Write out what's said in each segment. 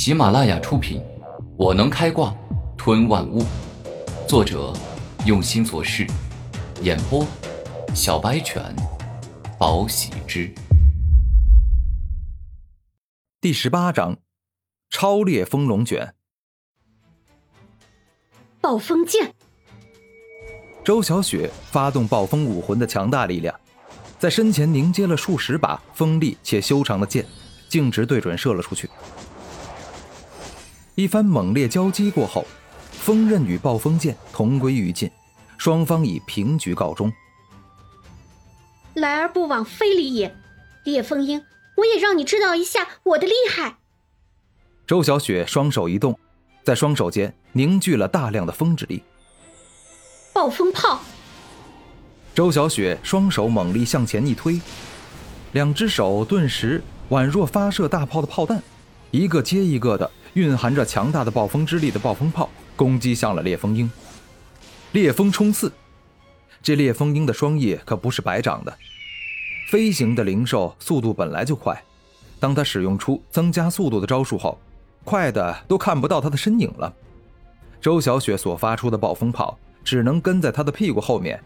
喜马拉雅出品，《我能开挂吞万物》，作者用心做事，演播小白犬，宝喜之。第十八章，超烈风龙卷。暴风剑。周小雪发动暴风武魂的强大力量，在身前凝结了数十把锋利且修长的剑，径直对准射了出去。一番猛烈交击过后，锋刃与暴风剑同归于尽，双方以平局告终。来而不往非礼也，烈风鹰，我也让你知道一下我的厉害。周小雪双手一动，在双手间凝聚了大量的风之力。暴风炮。周小雪双手猛力向前一推，两只手顿时宛若发射大炮的炮弹，一个接一个的。蕴含着强大的暴风之力的暴风炮攻击向了烈风鹰，烈风冲刺。这烈风鹰的双翼可不是白长的，飞行的灵兽速度本来就快，当他使用出增加速度的招数后，快的都看不到他的身影了。周小雪所发出的暴风炮只能跟在他的屁股后面，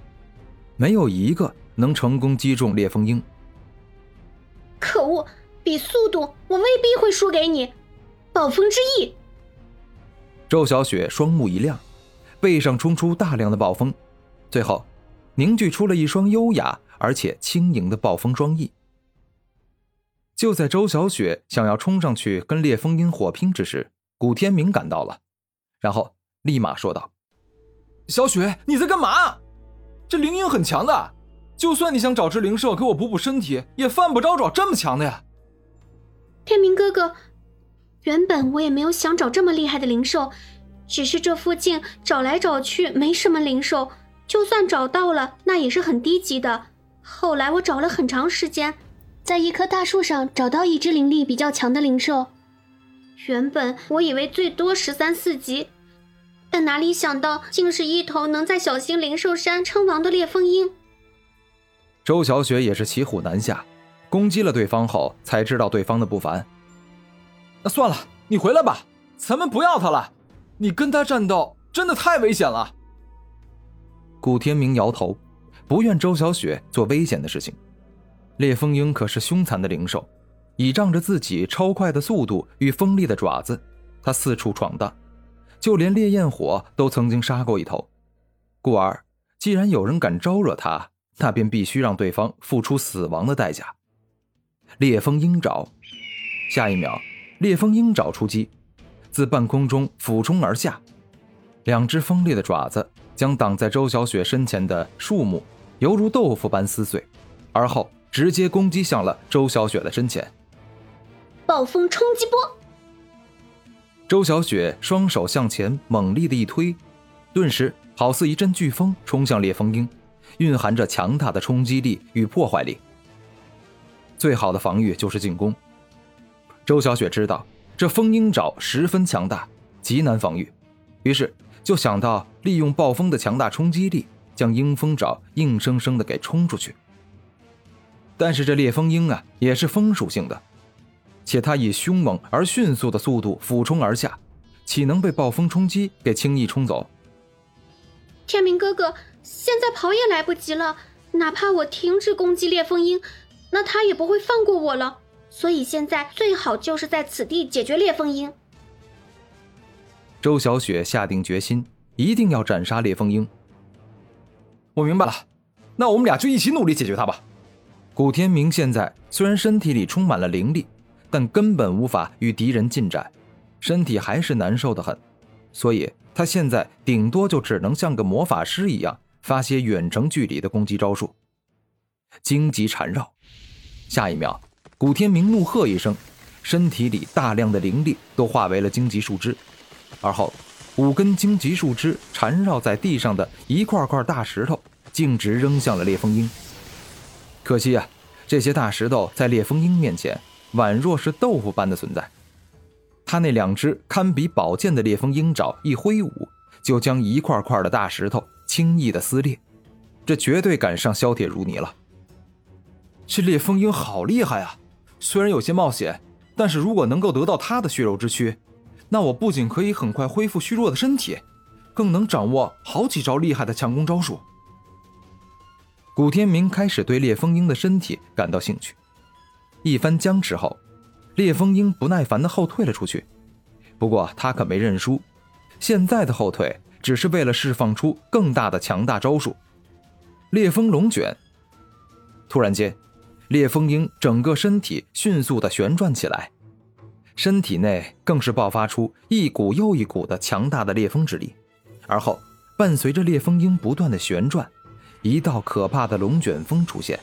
没有一个能成功击中烈风鹰。可恶，比速度我未必会输给你。暴风之翼。周小雪双目一亮，背上冲出大量的暴风，最后凝聚出了一双优雅而且轻盈的暴风双翼。就在周小雪想要冲上去跟烈风鹰火拼之时，古天明赶到了，然后立马说道：“小雪，你在干嘛？这灵鹰很强的，就算你想找只灵兽给我补补身体，也犯不着找这么强的呀。”天明哥哥。原本我也没有想找这么厉害的灵兽，只是这附近找来找去没什么灵兽，就算找到了，那也是很低级的。后来我找了很长时间，在一棵大树上找到一只灵力比较强的灵兽。原本我以为最多十三四级，但哪里想到竟是一头能在小星灵兽山称王的烈风鹰。周小雪也是骑虎难下，攻击了对方后才知道对方的不凡。那算了，你回来吧，咱们不要他了。你跟他战斗真的太危险了。古天明摇头，不愿周小雪做危险的事情。烈风鹰可是凶残的灵兽，倚仗着自己超快的速度与锋利的爪子，他四处闯荡，就连烈焰火都曾经杀过一头。故而，既然有人敢招惹他，那便必须让对方付出死亡的代价。烈风鹰爪，下一秒。烈风鹰爪出击，自半空中俯冲而下，两只锋利的爪子将挡在周小雪身前的树木犹如豆腐般撕碎，而后直接攻击向了周小雪的身前。暴风冲击波！周小雪双手向前猛力的一推，顿时好似一阵飓风冲向烈风鹰，蕴含着强大的冲击力与破坏力。最好的防御就是进攻。周小雪知道这风鹰爪十分强大，极难防御，于是就想到利用暴风的强大冲击力，将鹰风爪硬生生的给冲出去。但是这烈风鹰啊，也是风属性的，且它以凶猛而迅速的速度俯冲而下，岂能被暴风冲击给轻易冲走？天明哥哥，现在跑也来不及了，哪怕我停止攻击烈风鹰，那他也不会放过我了。所以现在最好就是在此地解决烈风鹰。周小雪下定决心，一定要斩杀烈风鹰。我明白了，那我们俩就一起努力解决他吧。古天明现在虽然身体里充满了灵力，但根本无法与敌人近战，身体还是难受的很，所以他现在顶多就只能像个魔法师一样，发些远程距离的攻击招数。荆棘缠绕，下一秒。古天明怒喝一声，身体里大量的灵力都化为了荆棘树枝，而后五根荆棘树枝缠绕在地上的一块块大石头，径直扔向了烈风鹰。可惜啊，这些大石头在烈风鹰面前宛若是豆腐般的存在。他那两只堪比宝剑的烈风鹰爪一挥舞，就将一块块的大石头轻易的撕裂，这绝对赶上削铁如泥了。这烈风鹰好厉害啊！虽然有些冒险，但是如果能够得到他的血肉之躯，那我不仅可以很快恢复虚弱的身体，更能掌握好几招厉害的强攻招数。古天明开始对烈风鹰的身体感到兴趣。一番僵持后，烈风鹰不耐烦地后退了出去。不过他可没认输，现在的后退只是为了释放出更大的强大招数——烈风龙卷。突然间，烈风鹰整个身体迅速地旋转起来，身体内更是爆发出一股又一股的强大的烈风之力。而后，伴随着烈风鹰不断的旋转，一道可怕的龙卷风出现，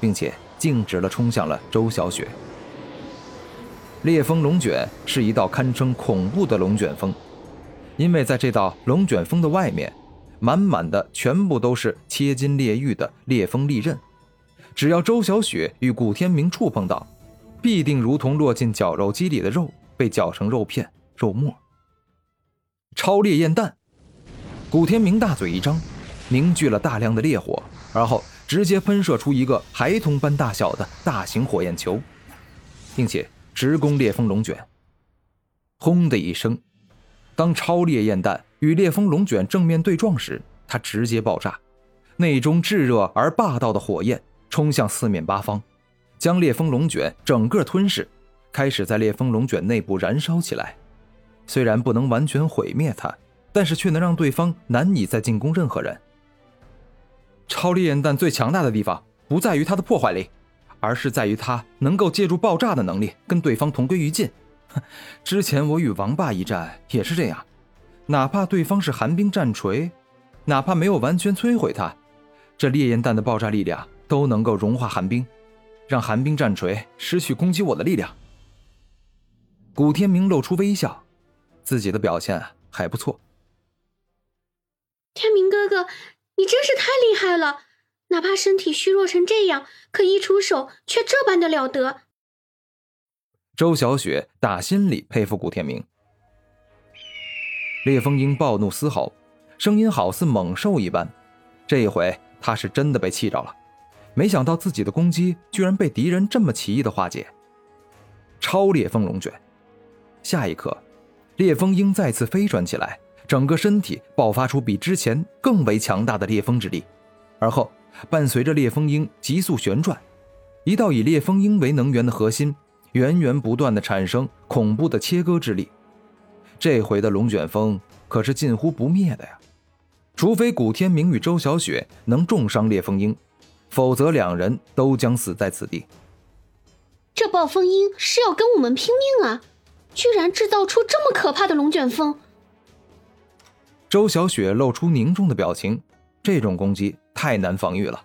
并且径直了冲向了周小雪。烈风龙卷是一道堪称恐怖的龙卷风，因为在这道龙卷风的外面，满满的全部都是切金裂玉的裂风利刃，只要周小雪与古天明触碰到，必定如同落进绞肉机里的肉被绞成肉片、肉末。超烈焰弹，古天明大嘴一张。凝聚了大量的烈火，而后直接喷射出一个孩童般大小的大型火焰球，并且直攻烈风龙卷。轰的一声，当超烈焰弹与烈风龙卷正面对撞时，它直接爆炸，内中炙热而霸道的火焰冲向四面八方，将烈风龙卷整个吞噬，开始在烈风龙卷内部燃烧起来。虽然不能完全毁灭它，但是却能让对方难以再进攻任何人。超烈焰弹最强大的地方不在于它的破坏力，而是在于它能够借助爆炸的能力跟对方同归于尽。之前我与王霸一战也是这样，哪怕对方是寒冰战锤，哪怕没有完全摧毁它，这烈焰弹的爆炸力量都能够融化寒冰，让寒冰战锤失去攻击我的力量。古天明露出微笑，自己的表现还不错。天明哥哥。你真是太厉害了，哪怕身体虚弱成这样，可一出手却这般的了得。周小雪打心里佩服古天明。烈风鹰暴怒嘶吼，声音好似猛兽一般。这一回他是真的被气着了，没想到自己的攻击居然被敌人这么奇异的化解。超烈风龙卷，下一刻，烈风鹰再次飞转起来。整个身体爆发出比之前更为强大的烈风之力，而后伴随着烈风鹰急速旋转，一道以烈风鹰为能源的核心源源不断的产生恐怖的切割之力。这回的龙卷风可是近乎不灭的呀！除非古天明与周小雪能重伤烈风鹰，否则两人都将死在此地。这暴风鹰是要跟我们拼命啊！居然制造出这么可怕的龙卷风！周小雪露出凝重的表情，这种攻击太难防御了。